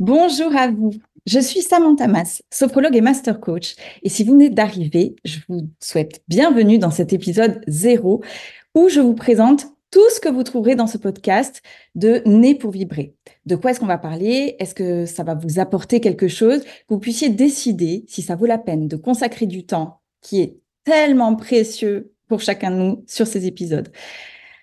Bonjour à vous. Je suis Samantha Mas, sophrologue et master coach. Et si vous venez d'arriver, je vous souhaite bienvenue dans cet épisode zéro où je vous présente tout ce que vous trouverez dans ce podcast de Né pour vibrer. De quoi est-ce qu'on va parler? Est-ce que ça va vous apporter quelque chose? Que vous puissiez décider si ça vaut la peine de consacrer du temps qui est tellement précieux pour chacun de nous sur ces épisodes.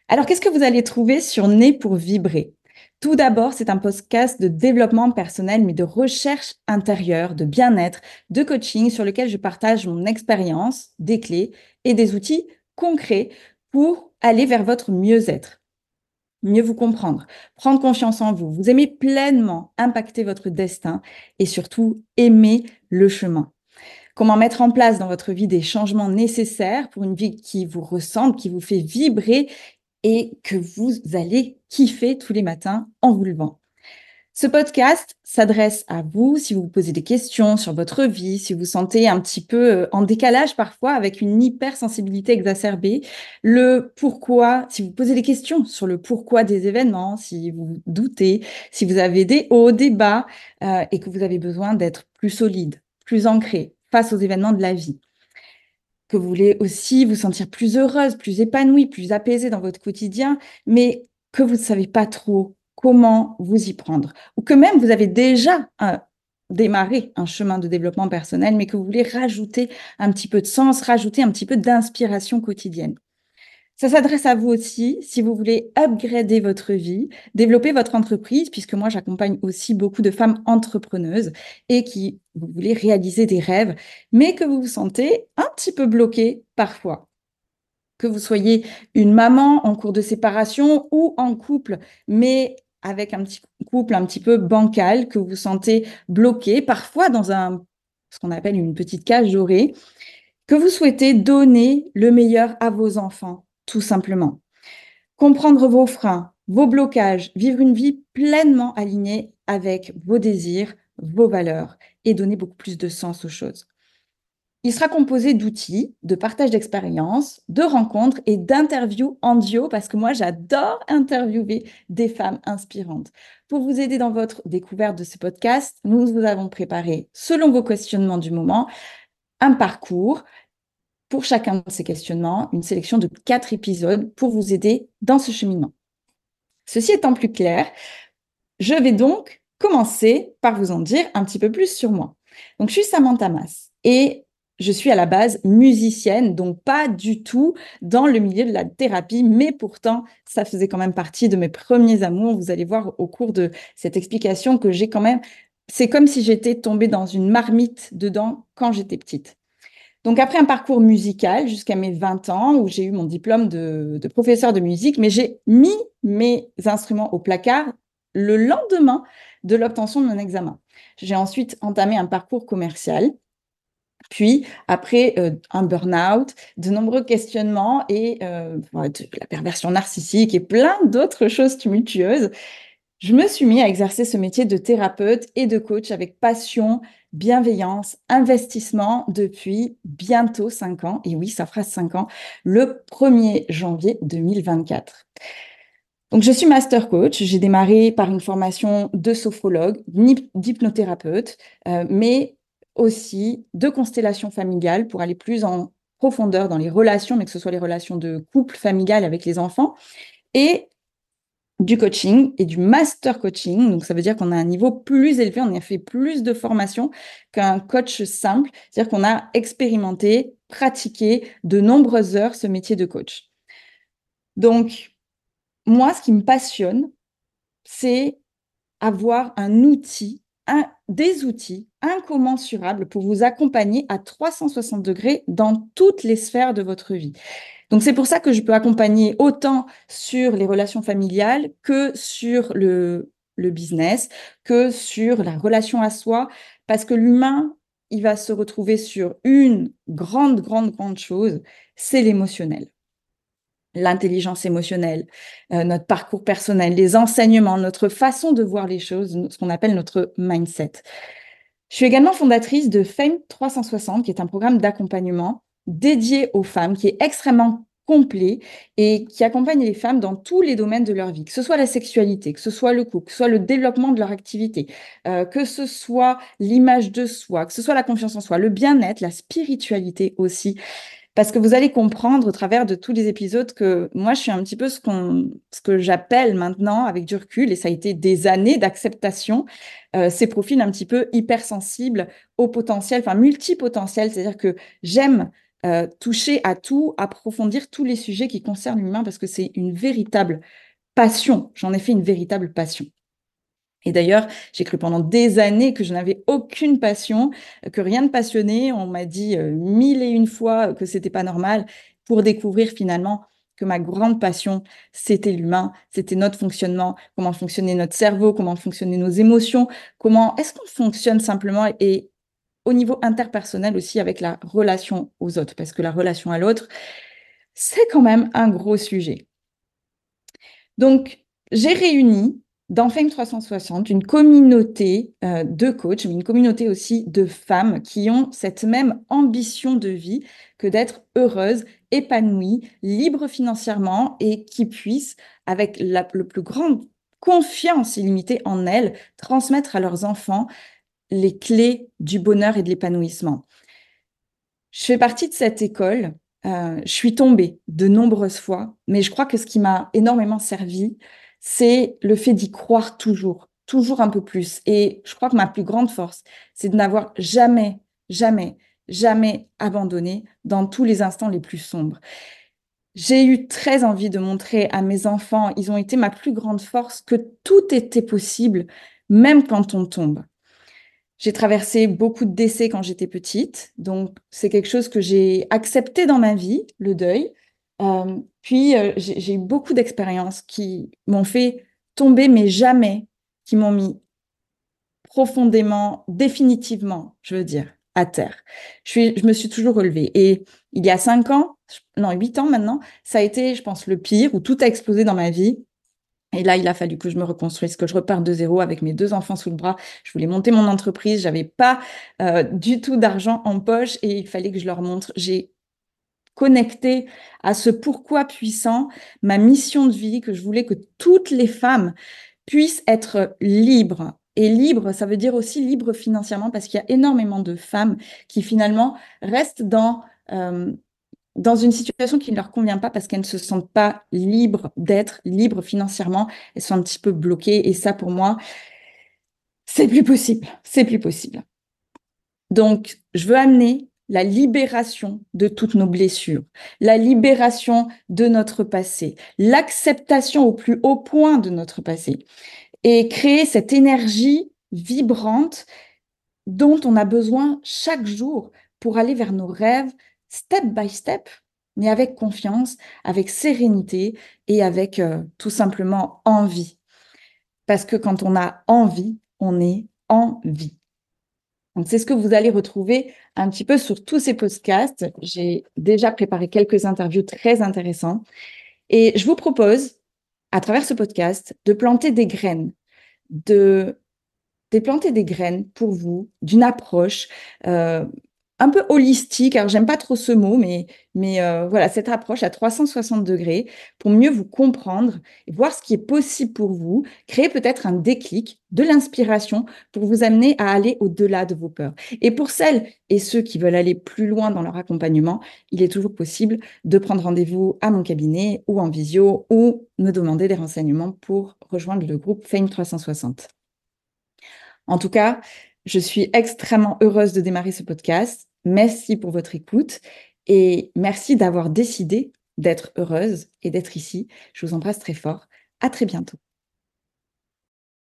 Alors, qu'est-ce que vous allez trouver sur Né pour vibrer? Tout d'abord, c'est un podcast de développement personnel, mais de recherche intérieure, de bien-être, de coaching sur lequel je partage mon expérience, des clés et des outils concrets pour aller vers votre mieux-être, mieux vous comprendre, prendre confiance en vous, vous aimer pleinement, impacter votre destin et surtout aimer le chemin. Comment mettre en place dans votre vie des changements nécessaires pour une vie qui vous ressemble, qui vous fait vibrer et que vous allez kiffer tous les matins en vous levant. Ce podcast s'adresse à vous si vous vous posez des questions sur votre vie, si vous sentez un petit peu euh, en décalage parfois avec une hypersensibilité exacerbée, le pourquoi, si vous posez des questions sur le pourquoi des événements, si vous doutez, si vous avez des hauts, des bas euh, et que vous avez besoin d'être plus solide, plus ancré face aux événements de la vie que vous voulez aussi vous sentir plus heureuse, plus épanouie, plus apaisée dans votre quotidien, mais que vous ne savez pas trop comment vous y prendre, ou que même vous avez déjà démarré un chemin de développement personnel, mais que vous voulez rajouter un petit peu de sens, rajouter un petit peu d'inspiration quotidienne. Ça s'adresse à vous aussi si vous voulez upgrader votre vie, développer votre entreprise, puisque moi j'accompagne aussi beaucoup de femmes entrepreneuses et qui vous voulez réaliser des rêves, mais que vous vous sentez un petit peu bloqué parfois. Que vous soyez une maman en cours de séparation ou en couple, mais avec un petit couple un petit peu bancal, que vous vous sentez bloqué, parfois dans un ce qu'on appelle une petite cage dorée, que vous souhaitez donner le meilleur à vos enfants tout simplement. Comprendre vos freins, vos blocages, vivre une vie pleinement alignée avec vos désirs, vos valeurs et donner beaucoup plus de sens aux choses. Il sera composé d'outils, de partage d'expériences, de rencontres et d'interviews en duo parce que moi j'adore interviewer des femmes inspirantes. Pour vous aider dans votre découverte de ce podcast, nous vous avons préparé, selon vos questionnements du moment, un parcours pour chacun de ces questionnements, une sélection de quatre épisodes pour vous aider dans ce cheminement. Ceci étant plus clair, je vais donc commencer par vous en dire un petit peu plus sur moi. Donc, je suis Samantha Mas et je suis à la base musicienne, donc pas du tout dans le milieu de la thérapie, mais pourtant, ça faisait quand même partie de mes premiers amours. Vous allez voir au cours de cette explication que j'ai quand même, c'est comme si j'étais tombée dans une marmite dedans quand j'étais petite. Donc après un parcours musical jusqu'à mes 20 ans où j'ai eu mon diplôme de, professeur de musique, mais j'ai mis mes instruments au placard le lendemain de l'obtention de mon examen. J'ai ensuite entamé un parcours commercial. Puis, après euh, un burn-out, de nombreux questionnements et euh, la perversion narcissique et plein d'autres choses tumultueuses, je me suis mis à exercer ce métier de thérapeute et de coach avec passion, bienveillance, investissement depuis bientôt cinq ans. Et oui, ça fera cinq ans, le 1er janvier 2024. Donc, je suis master coach. J'ai démarré par une formation de sophrologue, d'hypnothérapeute, euh, mais aussi de constellation familiale pour aller plus en profondeur dans les relations, mais que ce soit les relations de couple familial avec les enfants. Et du coaching et du master coaching. Donc, ça veut dire qu'on a un niveau plus élevé, on a fait plus de formation qu'un coach simple. C'est-à-dire qu'on a expérimenté, pratiqué de nombreuses heures ce métier de coach. Donc, moi, ce qui me passionne, c'est avoir un outil, un, des outils incommensurables pour vous accompagner à 360 degrés dans toutes les sphères de votre vie. Donc c'est pour ça que je peux accompagner autant sur les relations familiales que sur le, le business, que sur la relation à soi, parce que l'humain, il va se retrouver sur une grande, grande, grande chose, c'est l'émotionnel. L'intelligence émotionnelle, euh, notre parcours personnel, les enseignements, notre façon de voir les choses, ce qu'on appelle notre mindset. Je suis également fondatrice de Fame 360, qui est un programme d'accompagnement dédié aux femmes, qui est extrêmement complet et qui accompagne les femmes dans tous les domaines de leur vie, que ce soit la sexualité, que ce soit le couple, que ce soit le développement de leur activité, euh, que ce soit l'image de soi, que ce soit la confiance en soi, le bien-être, la spiritualité aussi. Parce que vous allez comprendre au travers de tous les épisodes que moi, je suis un petit peu ce, que j'appelle maintenant, avec du recul, et ça a été des années d'acceptation, euh, ces profils un petit peu hypersensibles au potentiel, enfin multipotentiel, c'est-à-dire que j'aime euh, toucher à tout, approfondir tous les sujets qui concernent l'humain, parce que c'est une véritable passion. J'en ai fait une véritable passion. Et d'ailleurs, j'ai cru pendant des années que je n'avais aucune passion, que rien ne passionnait. On m'a dit euh, mille et une fois que c'était pas normal pour découvrir finalement que ma grande passion, c'était l'humain, c'était notre fonctionnement, comment fonctionnait notre cerveau, comment fonctionnaient nos émotions, comment est-ce qu'on fonctionne simplement et au niveau interpersonnel aussi avec la relation aux autres, parce que la relation à l'autre, c'est quand même un gros sujet. Donc, j'ai réuni dans Fame 360 une communauté euh, de coachs, mais une communauté aussi de femmes qui ont cette même ambition de vie que d'être heureuses, épanouies, libres financièrement et qui puissent, avec la le plus grande confiance illimitée en elles, transmettre à leurs enfants les clés du bonheur et de l'épanouissement. Je fais partie de cette école. Euh, je suis tombée de nombreuses fois, mais je crois que ce qui m'a énormément servi, c'est le fait d'y croire toujours, toujours un peu plus. Et je crois que ma plus grande force, c'est de n'avoir jamais, jamais, jamais abandonné dans tous les instants les plus sombres. J'ai eu très envie de montrer à mes enfants, ils ont été ma plus grande force, que tout était possible, même quand on tombe. J'ai traversé beaucoup de décès quand j'étais petite, donc c'est quelque chose que j'ai accepté dans ma vie, le deuil. Euh, puis, euh, j'ai eu beaucoup d'expériences qui m'ont fait tomber, mais jamais qui m'ont mis profondément, définitivement, je veux dire, à terre. Je, me suis toujours relevée. Et il y a cinq ans, non, huit ans maintenant, ça a été, je pense, le pire, où tout a explosé dans ma vie. Et là, il a fallu que je me reconstruise, que je reparte de zéro avec mes deux enfants sous le bras. Je voulais monter mon entreprise, j'avais pas euh, du tout d'argent en poche et il fallait que je leur montre. J'ai connecté à ce pourquoi puissant, ma mission de vie, que je voulais que toutes les femmes puissent être libres. Et libre, ça veut dire aussi libre financièrement, parce qu'il y a énormément de femmes qui finalement restent dans, euh, dans une situation qui ne leur convient pas parce qu'elles ne se sentent pas libres d'être libres financièrement. Elles sont un petit peu bloquées. Et ça, pour moi, c'est plus possible. C'est plus possible. Donc, je veux amener la libération de toutes nos blessures, la libération de notre passé, l'acceptation au plus haut point de notre passé et créer cette énergie vibrante dont on a besoin chaque jour pour aller vers nos rêves, step by step, mais avec confiance, avec sérénité et avec euh, tout simplement envie. Parce que quand on a envie, on est en vie. Donc, c'est ce que vous allez retrouver un petit peu sur tous ces podcasts. J'ai déjà préparé quelques interviews très intéressantes. Et je vous propose, à travers ce podcast, de planter des graines, de, planter des graines pour vous d'une approche euh, un peu holistique. Alors, j'aime pas trop ce mot, mais, euh, voilà, cette approche à 360 degrés pour mieux vous comprendre et voir ce qui est possible pour vous, créer peut-être un déclic, de l'inspiration pour vous amener à aller au-delà de vos peurs. Et pour celles et ceux qui veulent aller plus loin dans leur accompagnement, il est toujours possible de prendre rendez-vous à mon cabinet ou en visio ou me demander des renseignements pour rejoindre le groupe Fame 360. En tout cas, je suis extrêmement heureuse de démarrer ce podcast. Merci pour votre écoute et merci d'avoir décidé d'être heureuse et d'être ici. Je vous embrasse très fort. À très bientôt.